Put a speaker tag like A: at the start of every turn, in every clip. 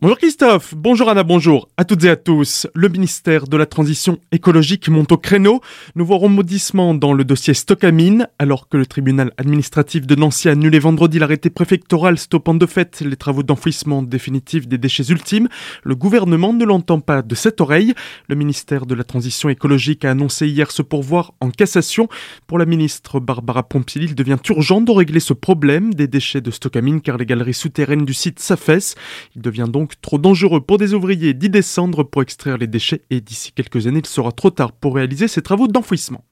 A: Bonjour Christophe, bonjour Anna, bonjour à toutes et à tous. Le ministère de la Transition écologique monte au créneau. Nouveau remodissement dans le dossier Stockamine, alors que le tribunal administratif de Nancy a annulé vendredi l'arrêté préfectoral stoppant de fait les travaux d'enfouissement définitif des déchets ultimes. Le gouvernement ne l'entend pas de cette oreille. Le ministère de la Transition écologique a annoncé hier ce pourvoir en cassation. Pour la ministre Barbara Pompili, il devient urgent de régler ce problème des déchets de Stockamine car les galeries souterraines du site s'affaissent. Il devient donc trop dangereux pour des ouvriers d'y descendre pour extraire les déchets et d'ici quelques années il sera trop tard pour réaliser ces travaux d'enfouissement.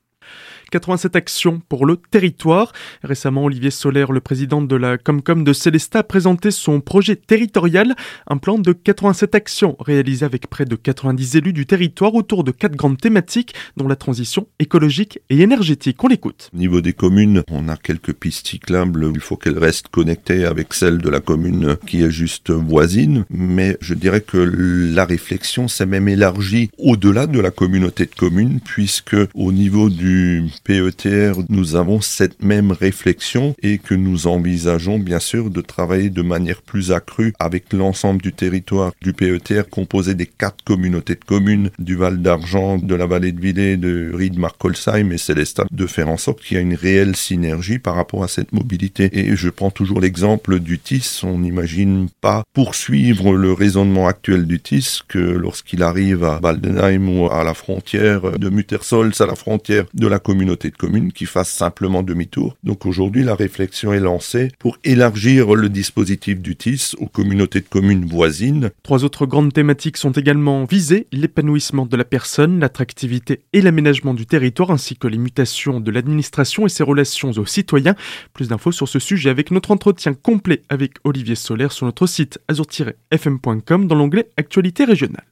A: 87 actions pour le territoire. Récemment, Olivier Solaire, le président de la Comcom de Célestat, a présenté son projet territorial, un plan de 87 actions réalisé avec près de 90 élus du territoire autour de quatre grandes thématiques, dont la transition écologique et énergétique. On l'écoute.
B: Au niveau des communes, on a quelques pistes cyclables. Il faut qu'elles restent connectées avec celles de la commune qui est juste voisine. Mais je dirais que la réflexion s'est même élargie au-delà de la communauté de communes, puisque au niveau du PETR, nous avons cette même réflexion et que nous envisageons bien sûr de travailler de manière plus accrue avec l'ensemble du territoire du PETR composé des quatre communautés de communes du Val d'Argent, de la vallée de Villers, de Ried, Markolsheim et Célestat, de faire en sorte qu'il y ait une réelle synergie par rapport à cette mobilité. Et je prends toujours l'exemple du TIS. On n'imagine pas poursuivre le raisonnement actuel du TIS que lorsqu'il arrive à Waldenheim ou à la frontière de Muttersols, à la frontière de la communauté de communes qui fasse simplement demi-tour. Donc aujourd'hui, la réflexion est lancée pour élargir le dispositif du TIS aux communautés de communes voisines.
A: Trois autres grandes thématiques sont également visées, l'épanouissement de la personne, l'attractivité et l'aménagement du territoire, ainsi que les mutations de l'administration et ses relations aux citoyens. Plus d'infos sur ce sujet avec notre entretien complet avec Olivier Solaire sur notre site azur-fm.com dans l'onglet Actualité régionale.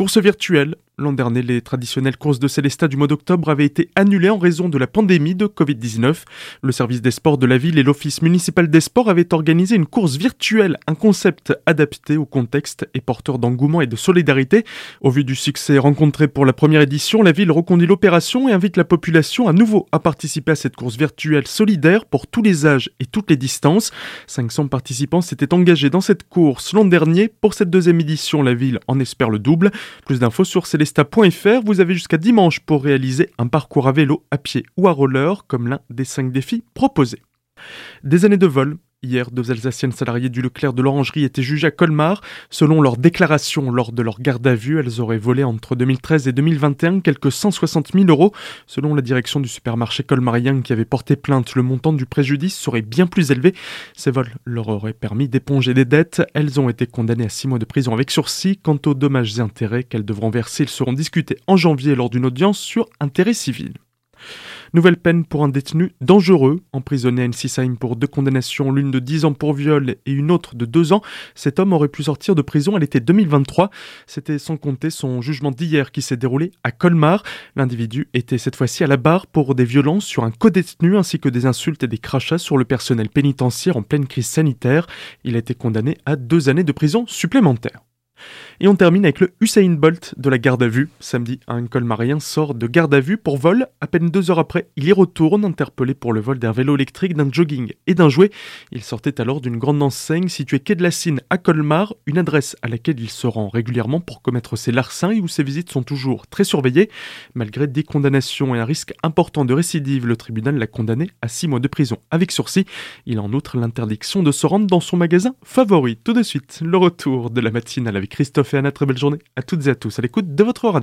A: Course virtuelle, L'an dernier, les traditionnelles courses de Célestat du mois d'octobre avaient été annulées en raison de la pandémie de Covid-19. Le service des sports de la ville et l'office municipal des sports avaient organisé une course virtuelle, un concept adapté au contexte et porteur d'engouement et de solidarité. Au vu du succès rencontré pour la première édition, la ville reconduit l'opération et invite la population à nouveau à participer à cette course virtuelle solidaire pour tous les âges et toutes les distances. 500 participants s'étaient engagés dans cette course l'an dernier. Pour cette deuxième édition, la ville en espère le double. Plus d'infos sur Célestat vous avez jusqu'à dimanche pour réaliser un parcours à vélo, à pied ou à roller comme l'un des cinq défis proposés. Des années de vol, Hier, deux Alsaciennes salariées du Leclerc de l'Orangerie étaient jugées à Colmar. Selon leur déclaration lors de leur garde à vue, elles auraient volé entre 2013 et 2021 quelques 160 000 euros. Selon la direction du supermarché colmarien qui avait porté plainte, le montant du préjudice serait bien plus élevé. Ces vols leur auraient permis d'éponger des dettes. Elles ont été condamnées à six mois de prison avec sursis. Quant aux dommages et intérêts qu'elles devront verser, ils seront discutés en janvier lors d'une audience sur intérêt civil. Nouvelle peine pour un détenu dangereux, emprisonné à Ensisheim pour deux condamnations, l'une de 10 ans pour viol et une autre de 2 ans. Cet homme aurait pu sortir de prison à l'été 2023. C'était sans compter son jugement d'hier qui s'est déroulé à Colmar. L'individu était cette fois-ci à la barre pour des violences sur un co-détenu ainsi que des insultes et des crachats sur le personnel pénitentiaire en pleine crise sanitaire. Il a été condamné à deux années de prison supplémentaires. Et on termine avec le Usain Bolt de la garde à vue. Samedi, un colmarien sort de garde à vue pour vol. À peine deux heures après, il y retourne, interpellé pour le vol d'un vélo électrique, d'un jogging et d'un jouet. Il sortait alors d'une grande enseigne située quai de la Cine à Colmar, une adresse à laquelle il se rend régulièrement pour commettre ses larcins et où ses visites sont toujours très surveillées. Malgré des condamnations et un risque important de récidive, le tribunal l'a condamné à six mois de prison avec sursis. Il a en outre l'interdiction de se rendre dans son magasin favori. Tout de suite, le retour de la matinale avec Christophe et Anna. Très belle journée à toutes et à tous à l'écoute de votre radio.